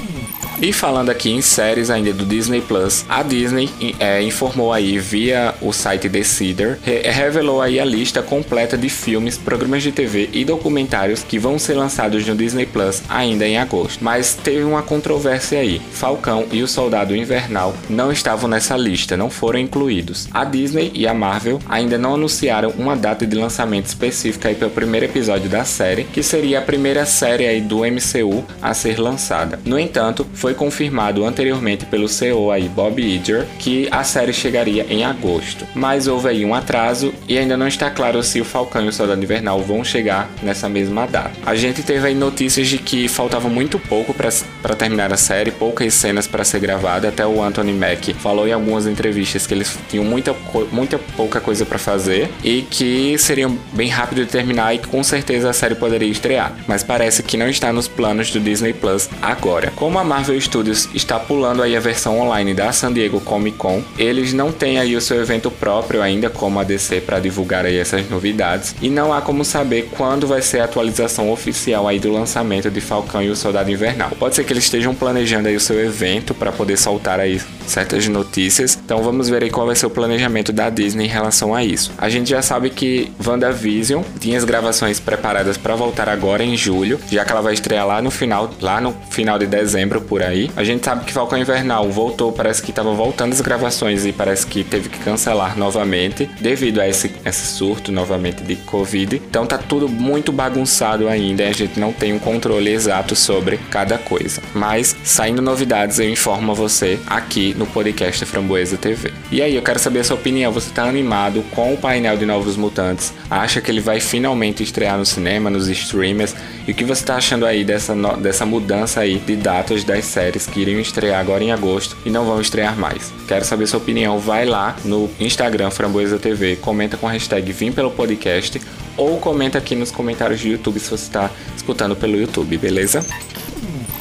E falando aqui em séries ainda do Disney Plus, a Disney é, informou aí via o site The Cedar, re revelou aí a lista completa de filmes, programas de TV e documentários que vão ser lançados no Disney Plus ainda em agosto. Mas teve uma controvérsia aí. Falcão e o Soldado Invernal não estavam nessa lista, não foram incluídos. A Disney e a Marvel ainda não anunciaram uma data de lançamento específica aí para o primeiro episódio da série, que seria a primeira série aí do MCU a ser lançada. No entanto, foi foi confirmado anteriormente pelo CEO aí, Bob Iger, que a série chegaria em agosto. Mas houve aí um atraso e ainda não está claro se o Falcão e o Soldado Invernal vão chegar nessa mesma data. A gente teve aí notícias de que faltava muito pouco para terminar a série, poucas cenas para ser gravada. Até o Anthony Mack falou em algumas entrevistas que eles tinham muita, muita pouca coisa para fazer e que seriam bem rápido de terminar e que com certeza a série poderia estrear. Mas parece que não está nos planos do Disney Plus agora. Como a Marvel Studios está pulando aí a versão online da San Diego Comic Con. Eles não têm aí o seu evento próprio ainda como a DC para divulgar aí essas novidades e não há como saber quando vai ser a atualização oficial aí do lançamento de Falcão e o Soldado Invernal. Pode ser que eles estejam planejando aí o seu evento para poder soltar aí certas notícias. Então vamos ver aí qual vai ser o planejamento da Disney em relação a isso. A gente já sabe que WandaVision tinha as gravações preparadas para voltar agora em julho, já que ela vai estrear lá no final, lá no final de dezembro por aí. A gente sabe que Falcão Invernal voltou, parece que estava voltando as gravações e parece que teve que cancelar novamente devido a esse, esse surto novamente de Covid. Então tá tudo muito bagunçado ainda e a gente não tem um controle exato sobre cada coisa. Mas saindo novidades eu informo a você aqui no podcast Framboesa TV. E aí, eu quero saber a sua opinião. Você tá animado com o painel de Novos Mutantes? Acha que ele vai finalmente estrear no cinema, nos streamers? E o que você tá achando aí dessa, dessa mudança aí de datas das séries que iriam estrear agora em agosto e não vão estrear mais? Quero saber sua opinião. Vai lá no Instagram Framboesa TV, comenta com a hashtag Vim pelo podcast ou comenta aqui nos comentários do YouTube se você está escutando pelo YouTube, beleza?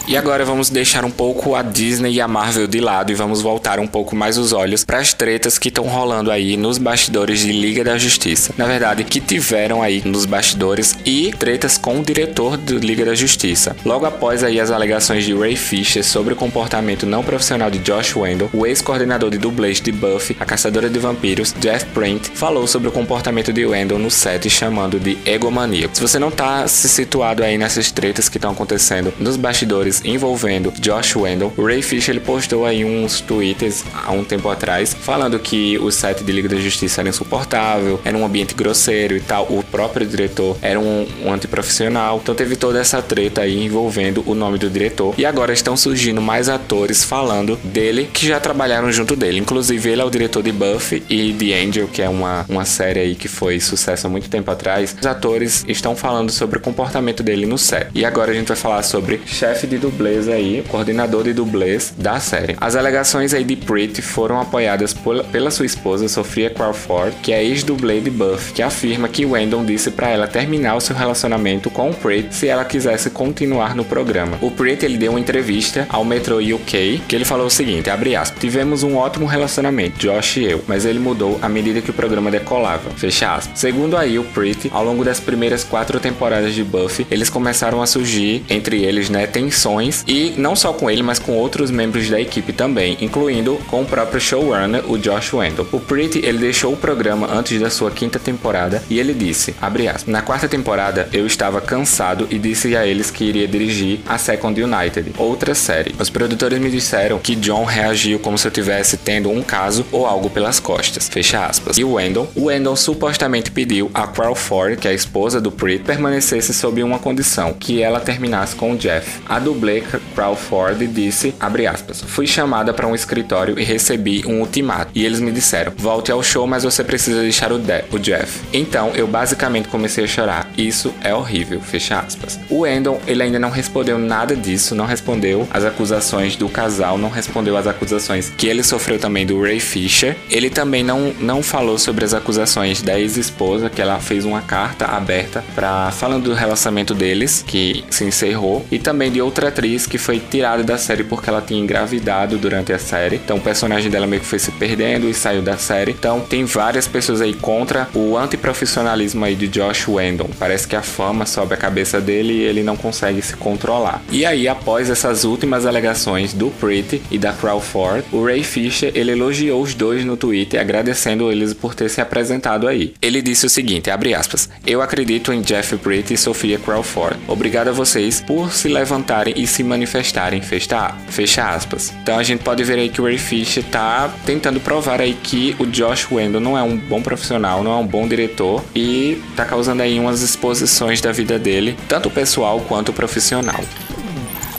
E agora vamos deixar um pouco a Disney e a Marvel de lado e vamos voltar um pouco mais os olhos para as tretas que estão rolando aí nos bastidores de Liga da Justiça. Na verdade, que tiveram aí nos bastidores e tretas com o diretor do Liga da Justiça. Logo após aí as alegações de Ray Fisher sobre o comportamento não profissional de Josh Wendell, o ex-coordenador de dublês de Buffy, a caçadora de vampiros, Jeff Print, falou sobre o comportamento de Wendell no set chamando de egomaníaco. Se você não tá se situado aí nessas tretas que estão acontecendo nos bastidores envolvendo Josh Wendell. O Ray Fisher ele postou aí uns tweets há um tempo atrás falando que o set de Liga da Justiça era insuportável, era um ambiente grosseiro e tal. O próprio diretor era um, um antiprofissional. Então teve toda essa treta aí envolvendo o nome do diretor. E agora estão surgindo mais atores falando dele que já trabalharam junto dele. Inclusive, ele é o diretor de Buffy e The Angel, que é uma, uma série aí que foi sucesso há muito tempo atrás. Os atores estão falando sobre o comportamento dele no set. E agora a gente vai falar sobre chefe de dublês aí, coordenador de dublês da série. As alegações aí de Pretty foram apoiadas por, pela sua esposa, Sofia Crawford, que é ex-dublê de Buff, que afirma que Wendell disse para ela terminar o seu relacionamento com o Pretty se ela quisesse continuar no programa. O Pretty ele deu uma entrevista ao Metro UK, que ele falou o seguinte, abre aspas, tivemos um ótimo relacionamento, Josh e eu, mas ele mudou à medida que o programa decolava, fecha aspas. Segundo aí o Pretty, ao longo das primeiras quatro temporadas de Buffy, eles começaram a surgir entre eles, né, tensões e não só com ele, mas com outros membros da equipe também, incluindo com o próprio showrunner, o Josh Wendell. O Pretty ele deixou o programa antes da sua quinta temporada e ele disse, aspas, na quarta temporada eu estava cansado e disse a eles que iria dirigir a Second United, outra série. Os produtores me disseram que John reagiu como se eu tivesse tendo um caso ou algo pelas costas, fecha aspas. E o Wendell, o Wendell supostamente pediu a Crawford, que é a esposa do Pretty, permanecesse sob uma condição, que ela terminasse com o Jeff. A dublê Crawford disse, aspas, fui chamada para um escritório e recebi um ultimato. E eles me disseram, volte ao show, mas você precisa deixar o, De o Jeff. Então, eu basicamente comecei a chorar. Isso é horrível, fecha aspas. O Wendell, ele ainda não respondeu nada disso, não respondeu as acusações do casal, não respondeu as acusações que ele sofreu também do Ray Fisher. Ele também não, não falou sobre as acusações da ex-esposa, que ela fez uma carta aberta para falando do relacionamento deles, que se encerrou, e também de atriz que foi tirada da série porque ela tinha engravidado durante a série. Então o personagem dela meio que foi se perdendo e saiu da série. Então tem várias pessoas aí contra o antiprofissionalismo aí de Josh Wendell. Parece que a fama sobe a cabeça dele e ele não consegue se controlar. E aí, após essas últimas alegações do Pretty e da Crawford, o Ray Fisher ele elogiou os dois no Twitter, agradecendo eles por ter se apresentado aí. Ele disse o seguinte, abre aspas, eu acredito em Jeff Pretty e Sofia Crawford. Obrigado a vocês por se levantarem e se manifestarem, fecha, fecha aspas. Então a gente pode ver aí que o Ray Fisher tá tentando provar aí que o Josh Wendell não é um bom profissional, não é um bom diretor e tá causando aí umas exposições da vida dele, tanto pessoal quanto profissional.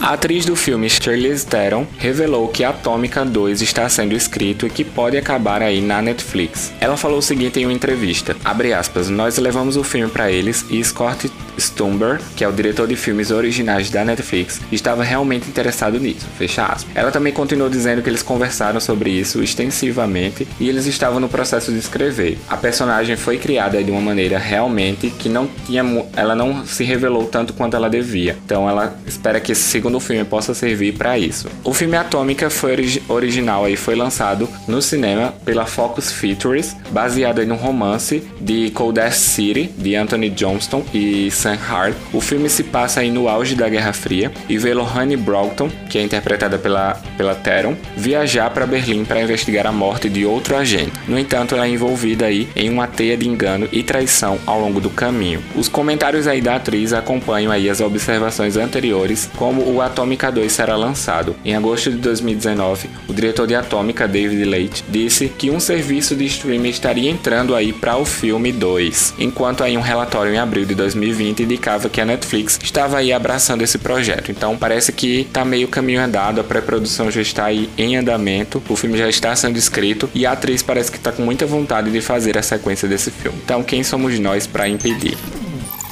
A atriz do filme Charlize Theron revelou que Atômica 2 está sendo escrito e que pode acabar aí na Netflix. Ela falou o seguinte em uma entrevista, aspas, nós levamos o filme para eles e Scott Stumber, que é o diretor de filmes originais da Netflix, estava realmente interessado nisso, fecha aspas. Ela também continuou dizendo que eles conversaram sobre isso extensivamente e eles estavam no processo de escrever. A personagem foi criada de uma maneira realmente que não tinha, ela não se revelou tanto quanto ela devia. Então ela espera que esse segundo filme possa servir para isso. O filme Atômica foi ori original e foi lançado no cinema pela Focus Features, baseado em um romance de Cold City de Anthony Johnston e Sam Sam Hart. O filme se passa aí no auge da Guerra Fria e vê Lohane Broughton, que é interpretada pela, pela Teron, viajar para Berlim para investigar a morte de outro agente. No entanto, ela é envolvida aí em uma teia de engano e traição ao longo do caminho. Os comentários aí da atriz acompanham aí as observações anteriores, como o Atômica 2 será lançado. Em agosto de 2019, o diretor de Atômica, David Leite, disse que um serviço de streaming estaria entrando aí para o filme 2, enquanto aí um relatório em abril de 2020 indicava que a Netflix estava aí abraçando esse projeto. Então parece que está meio caminho andado, a pré-produção já está aí em andamento, o filme já está sendo escrito e a atriz parece que está com muita vontade de fazer a sequência desse filme. Então quem somos nós para impedir?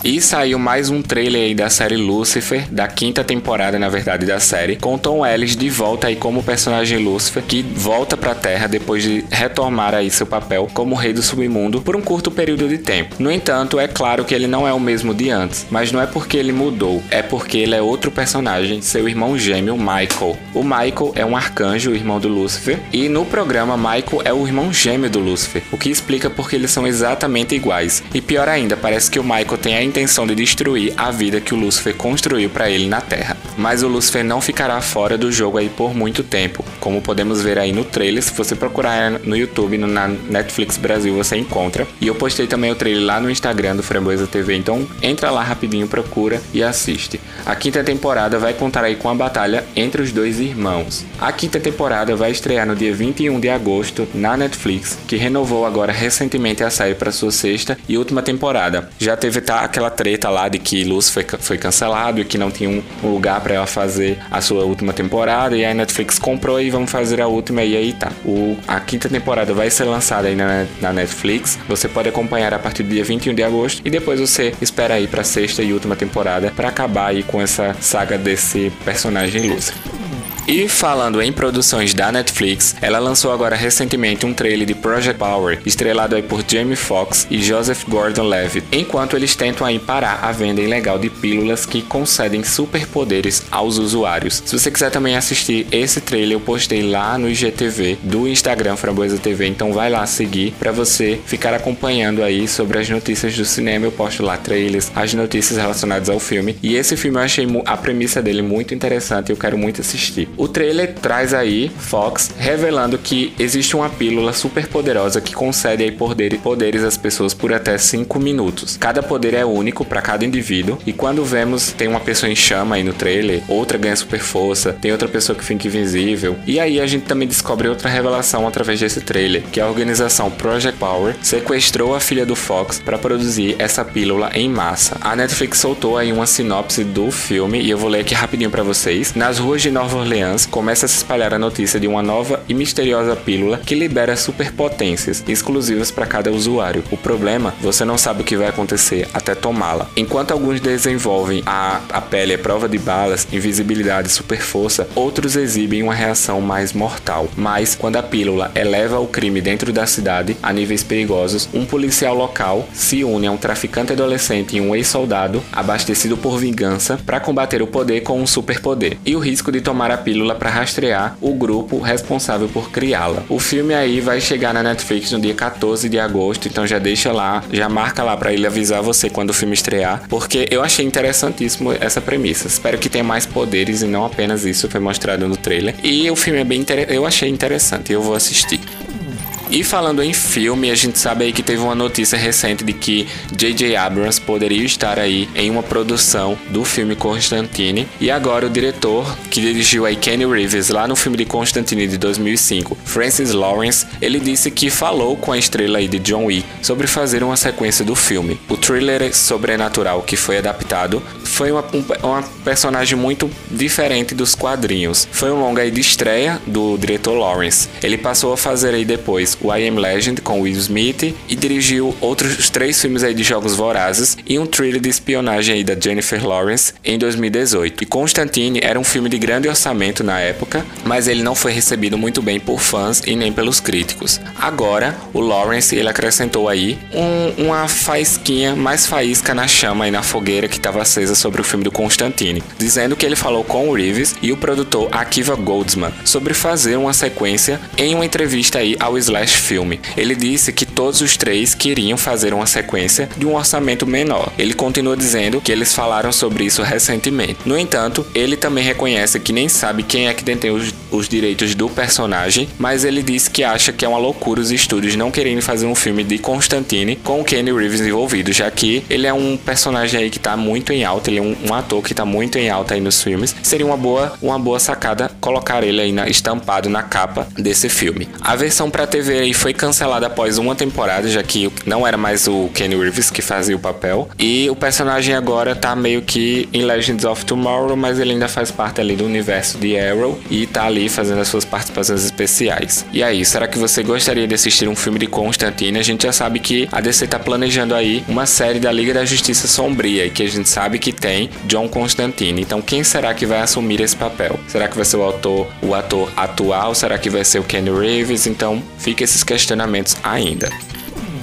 E saiu mais um trailer aí da série Lucifer, da quinta temporada, na verdade, da série, com Tom Ellis de volta aí como personagem Lucifer, que volta pra Terra depois de retomar aí seu papel como rei do submundo por um curto período de tempo. No entanto, é claro que ele não é o mesmo de antes, mas não é porque ele mudou, é porque ele é outro personagem, seu irmão gêmeo Michael. O Michael é um arcanjo, irmão do Lucifer, e no programa Michael é o irmão gêmeo do Lucifer, o que explica porque eles são exatamente iguais. E pior ainda, parece que o Michael tem a intenção de destruir a vida que o Lúcifer construiu para ele na Terra. Mas o Lúcifer não ficará fora do jogo aí por muito tempo, como podemos ver aí no trailer. Se você procurar no YouTube, na Netflix Brasil, você encontra. E eu postei também o trailer lá no Instagram do Framboesa TV, então entra lá rapidinho, procura e assiste. A quinta temporada vai contar aí com a batalha entre os dois irmãos. A quinta temporada vai estrear no dia 21 de agosto na Netflix, que renovou agora recentemente a série para sua sexta e última temporada. Já teve tá, aquela aquela treta lá de que Luz foi, foi cancelado e que não tinha um, lugar para ela fazer a sua última temporada. E aí a Netflix comprou e vamos fazer a última. E aí tá. O, a quinta temporada vai ser lançada aí na, na Netflix. Você pode acompanhar a partir do dia 21 de agosto. E depois você espera aí pra sexta e última temporada para acabar aí com essa saga desse personagem Lúcifer. E falando em produções da Netflix, ela lançou agora recentemente um trailer de Project Power, estrelado por Jamie Foxx e Joseph Gordon-Levitt, enquanto eles tentam aí parar a venda ilegal de pílulas que concedem superpoderes aos usuários. Se você quiser também assistir esse trailer, eu postei lá no IGTV do Instagram Framboesa TV, então vai lá seguir para você ficar acompanhando aí sobre as notícias do cinema. Eu posto lá trailers, as notícias relacionadas ao filme. E esse filme eu achei a premissa dele muito interessante e eu quero muito assistir. O trailer traz aí Fox revelando que existe uma pílula super poderosa que concede aí poder, poderes às pessoas por até 5 minutos. Cada poder é único para cada indivíduo e quando vemos tem uma pessoa em chama aí no trailer, outra ganha super força, tem outra pessoa que fica invisível. E aí a gente também descobre outra revelação através desse trailer, que a organização Project Power sequestrou a filha do Fox para produzir essa pílula em massa. A Netflix soltou aí uma sinopse do filme e eu vou ler aqui rapidinho para vocês. Nas ruas de Nova Orleans começa a se espalhar a notícia de uma nova e misteriosa pílula que libera superpotências exclusivas para cada usuário. O problema, você não sabe o que vai acontecer até tomá-la. Enquanto alguns desenvolvem a, a pele é prova de balas, invisibilidade e super força, outros exibem uma reação mais mortal. Mas quando a pílula eleva o crime dentro da cidade a níveis perigosos, um policial local se une a um traficante adolescente e um ex-soldado abastecido por vingança para combater o poder com um superpoder e o risco de tomar a pílula para rastrear o grupo responsável por criá-la. O filme aí vai chegar na Netflix no dia 14 de agosto, então já deixa lá, já marca lá para ele avisar você quando o filme estrear, porque eu achei interessantíssimo essa premissa. Espero que tenha mais poderes e não apenas isso foi mostrado no trailer. E o filme é bem eu achei interessante, eu vou assistir. E falando em filme, a gente sabe aí que teve uma notícia recente de que J.J. Abrams poderia estar aí em uma produção do filme Constantine. E agora o diretor que dirigiu aí Kenny Reeves lá no filme de Constantine de 2005, Francis Lawrence, ele disse que falou com a estrela aí de John Wick sobre fazer uma sequência do filme. O thriller sobrenatural que foi adaptado foi uma, um, uma personagem muito diferente dos quadrinhos. Foi um longa de estreia do diretor Lawrence. Ele passou a fazer aí depois o I Am Legend com Will Smith e dirigiu outros três filmes aí de jogos vorazes e um thriller de espionagem aí da Jennifer Lawrence em 2018. E Constantine era um filme de grande orçamento na época, mas ele não foi recebido muito bem por fãs e nem pelos críticos. Agora, o Lawrence ele acrescentou aí um, uma faísquinha, mais faísca na chama e na fogueira que estava acesa sobre o filme do Constantine, dizendo que ele falou com o Reeves e o produtor Akiva Goldsman sobre fazer uma sequência em uma entrevista aí ao Slash filme. Ele disse que todos os três queriam fazer uma sequência de um orçamento menor. Ele continua dizendo que eles falaram sobre isso recentemente. No entanto, ele também reconhece que nem sabe quem é que detém os, os direitos do personagem, mas ele disse que acha que é uma loucura os estúdios não querendo fazer um filme de Constantine com o Kenny Reeves envolvido, já que ele é um personagem aí que tá muito em alta, ele é um, um ator que tá muito em alta aí nos filmes. Seria uma boa, uma boa sacada colocar ele aí na, estampado na capa desse filme. A versão para TV e foi cancelada após uma temporada, já que não era mais o Kenny Reeves que fazia o papel. E o personagem agora tá meio que em Legends of Tomorrow, mas ele ainda faz parte ali do universo de Arrow e tá ali fazendo as suas participações especiais. E aí, será que você gostaria de assistir um filme de Constantine? A gente já sabe que a DC tá planejando aí uma série da Liga da Justiça Sombria que a gente sabe que tem John Constantine. Então, quem será que vai assumir esse papel? Será que vai ser o autor, o ator atual? Será que vai ser o Kenny Reeves? Então, fica esses questionamentos ainda.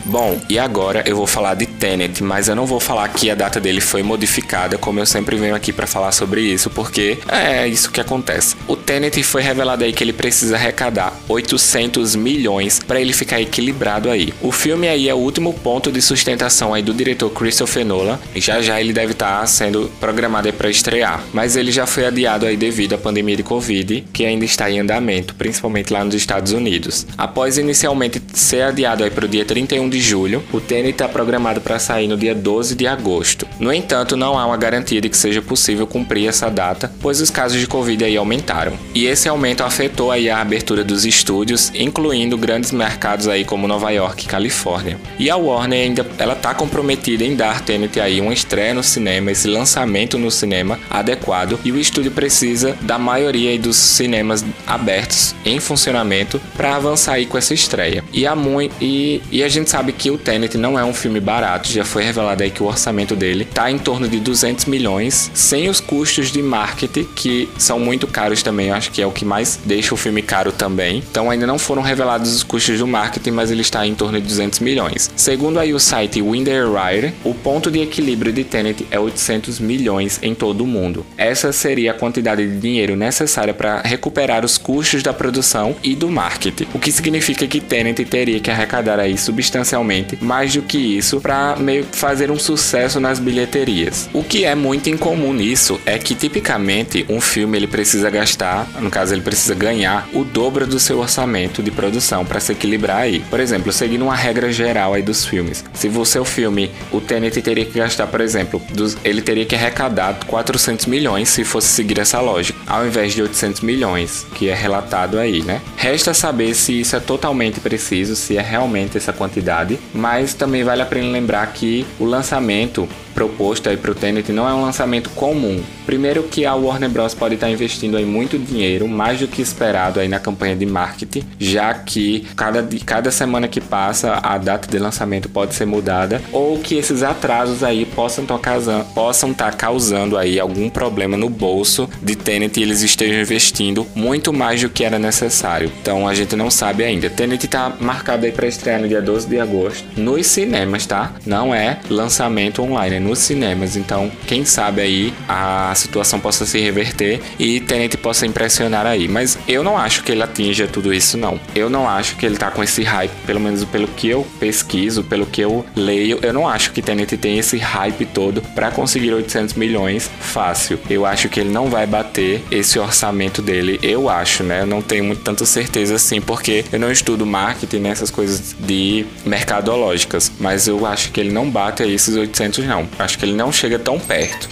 Bom, e agora eu vou falar de Tenet, mas eu não vou falar que a data dele foi modificada, como eu sempre venho aqui para falar sobre isso, porque é isso que acontece. O Tenet foi revelado aí que ele precisa arrecadar 800 milhões para ele ficar equilibrado aí. O filme aí é o último ponto de sustentação aí do diretor Christopher Nolan, já já ele deve estar tá sendo programado para estrear, mas ele já foi adiado aí devido à pandemia de Covid, que ainda está em andamento, principalmente lá nos Estados Unidos. Após inicialmente ser adiado aí para o dia 31 de julho, o Tenet está programado para sair no dia 12 de agosto. No entanto, não há uma garantia de que seja possível cumprir essa data, pois os casos de Covid aí aumentaram. E esse aumento afetou aí a abertura dos estúdios, incluindo grandes mercados aí como Nova York e Califórnia. E a Warner ainda ela está comprometida em dar Tenet aí uma estreia no cinema, esse lançamento no cinema adequado, e o estúdio precisa da maioria dos cinemas abertos em funcionamento para avançar aí com essa estreia. E a, e, e a gente sabe que o Tenet não é um filme barato barato, já foi revelado aí que o orçamento dele tá em torno de 200 milhões, sem os custos de marketing, que são muito caros também, eu acho que é o que mais deixa o filme caro também. Então ainda não foram revelados os custos do marketing, mas ele está em torno de 200 milhões. Segundo aí o site Winder Rider, o ponto de equilíbrio de Tenet é 800 milhões em todo o mundo. Essa seria a quantidade de dinheiro necessária para recuperar os custos da produção e do marketing, o que significa que Tenet teria que arrecadar aí substancialmente mais do que isso para fazer um sucesso nas bilheterias. O que é muito incomum nisso é que tipicamente um filme ele precisa gastar, no caso ele precisa ganhar o dobro do seu orçamento de produção para se equilibrar aí. Por exemplo, seguindo uma regra geral aí dos filmes, se o seu filme, o Tenet teria que gastar, por exemplo, dos, ele teria que arrecadar 400 milhões se fosse seguir essa lógica, ao invés de 800 milhões, que é relatado aí, né? Resta saber se isso é totalmente preciso, se é realmente essa quantidade, mas também vale a pena lembrar que o lançamento proposto aí para o Tenet não é um lançamento comum. Primeiro que a Warner Bros pode estar investindo aí muito dinheiro, mais do que esperado aí na campanha de marketing, já que cada, cada semana que passa a data de lançamento pode ser mudada, ou que esses atrasos aí possam estar causando, possam estar causando aí algum problema no bolso de Tenet e eles estejam investindo muito mais do que era necessário. Então a gente não sabe ainda. Tenet está marcado aí para estrear no dia 12 de agosto nos cinemas, tá? Não é lançamento online, é nos cinemas. Então, quem sabe aí a situação possa se reverter e Tenet possa impressionar aí. Mas eu não acho que ele atinja tudo isso, não. Eu não acho que ele tá com esse hype, pelo menos pelo que eu pesquiso, pelo que eu leio, eu não acho que Tenet tem esse hype todo para conseguir 800 milhões fácil. Eu acho que ele não vai bater esse orçamento dele. Eu acho, né? Eu não tenho muito tanta certeza assim, porque eu não estudo marketing nessas coisas de mercadológicas, mas eu acho que ele não bate esses 800 não. Acho que ele não chega tão perto.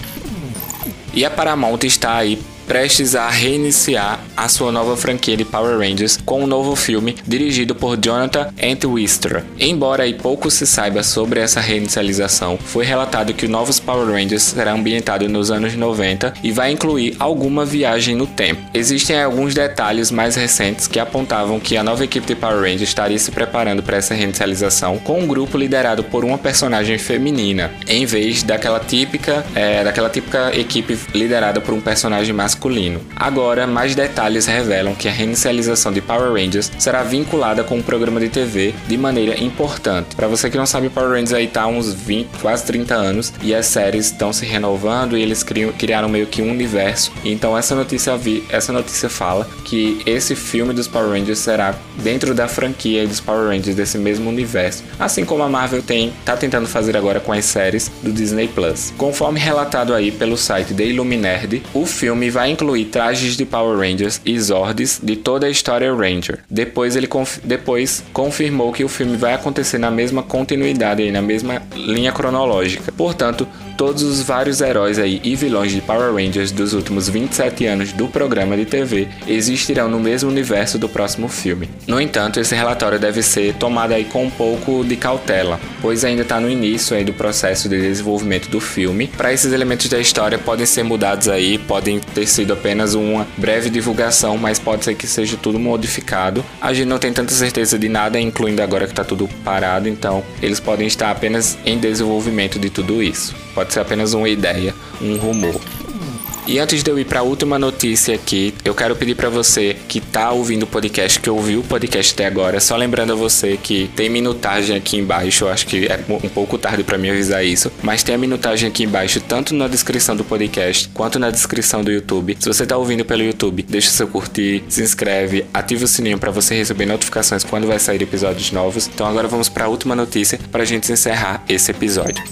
E a Paramount está aí prestes a reiniciar a sua nova franquia de Power Rangers com um novo filme dirigido por Jonathan Entwistle. Embora aí pouco se saiba sobre essa reinicialização, foi relatado que o novos Power Rangers será ambientado nos anos 90 e vai incluir alguma viagem no tempo. Existem alguns detalhes mais recentes que apontavam que a nova equipe de Power Rangers estaria se preparando para essa reinicialização com um grupo liderado por uma personagem feminina, em vez daquela típica, é, daquela típica equipe liderada por um personagem masculino masculino. Agora, mais detalhes revelam que a reinicialização de Power Rangers será vinculada com um programa de TV de maneira importante. Para você que não sabe, Power Rangers aí tá há uns 20, quase 30 anos e as séries estão se renovando e eles criam, criaram meio que um universo. Então essa notícia vi, essa notícia fala que esse filme dos Power Rangers será dentro da franquia dos Power Rangers desse mesmo universo, assim como a Marvel tem tá tentando fazer agora com as séries do Disney Plus. Conforme relatado aí pelo site The Illuminerd, o filme vai incluir trajes de Power Rangers e Zords de toda a história Ranger. Depois ele conf depois confirmou que o filme vai acontecer na mesma continuidade e na mesma linha cronológica. Portanto, todos os vários heróis aí e vilões de Power Rangers dos últimos 27 anos do programa de TV existirão no mesmo universo do próximo filme. No entanto, esse relatório deve ser tomado aí com um pouco de cautela, pois ainda está no início aí do processo de desenvolvimento do filme. Para esses elementos da história podem ser mudados aí, podem ter sido apenas uma breve divulgação, mas pode ser que seja tudo modificado. A gente não tem tanta certeza de nada, incluindo agora que está tudo parado, então eles podem estar apenas em desenvolvimento de tudo isso. Pode ser apenas uma ideia, um rumor. E antes de eu ir para a última notícia aqui, eu quero pedir para você que tá ouvindo o podcast, que ouviu o podcast até agora, só lembrando a você que tem minutagem aqui embaixo, eu acho que é um pouco tarde para me avisar isso, mas tem a minutagem aqui embaixo, tanto na descrição do podcast quanto na descrição do YouTube. Se você tá ouvindo pelo YouTube, deixa seu curtir, se inscreve, ativa o sininho para você receber notificações quando vai sair episódios novos. Então agora vamos para a última notícia para a gente encerrar esse episódio.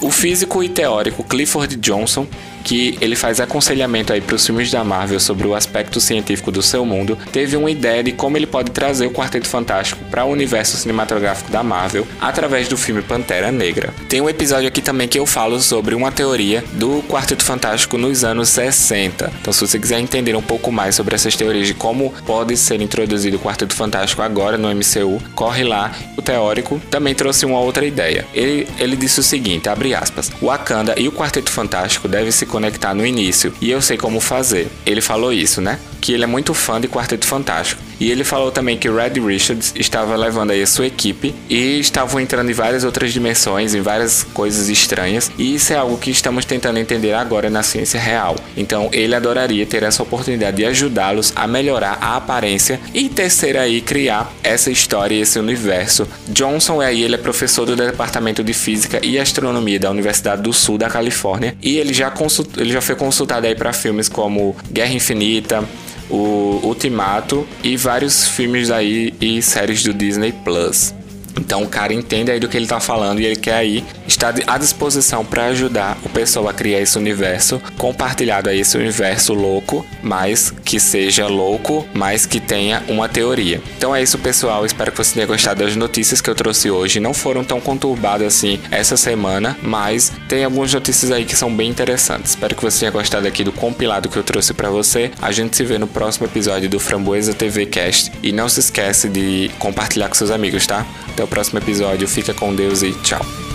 O físico e teórico Clifford Johnson que ele faz aconselhamento aí para os filmes da Marvel sobre o aspecto científico do seu mundo, teve uma ideia de como ele pode trazer o Quarteto Fantástico para o universo cinematográfico da Marvel através do filme Pantera Negra. Tem um episódio aqui também que eu falo sobre uma teoria do Quarteto Fantástico nos anos 60. Então, se você quiser entender um pouco mais sobre essas teorias de como pode ser introduzido o Quarteto Fantástico agora no MCU, corre lá. O teórico também trouxe uma outra ideia. Ele, ele disse o seguinte, abre aspas, Wakanda e o Quarteto Fantástico devem se conectar no início, e eu sei como fazer. Ele falou isso, né? Que ele é muito fã de Quarteto Fantástico E ele falou também que Red Richards estava levando aí a sua equipe e estavam entrando em várias outras dimensões, em várias coisas estranhas. E isso é algo que estamos tentando entender agora na ciência real. Então ele adoraria ter essa oportunidade de ajudá-los a melhorar a aparência e terceiro aí criar essa história e esse universo. Johnson aí ele é professor do departamento de física e astronomia da Universidade do Sul da Califórnia e ele já consult, ele já foi consultado aí para filmes como Guerra Infinita, o Ultimato e vários filmes aí e séries do Disney Plus. Então o cara entende aí do que ele tá falando e ele quer aí estar à disposição para ajudar o pessoal a criar esse universo compartilhado aí esse universo louco, mas que seja louco, mas que tenha uma teoria. Então é isso, pessoal. Espero que você tenha gostado das notícias que eu trouxe hoje. Não foram tão conturbadas assim essa semana, mas tem algumas notícias aí que são bem interessantes. Espero que você tenha gostado aqui do compilado que eu trouxe para você. A gente se vê no próximo episódio do Framboesa TV Cast e não se esquece de compartilhar com seus amigos, tá? Até o próximo episódio. Fica com Deus e tchau.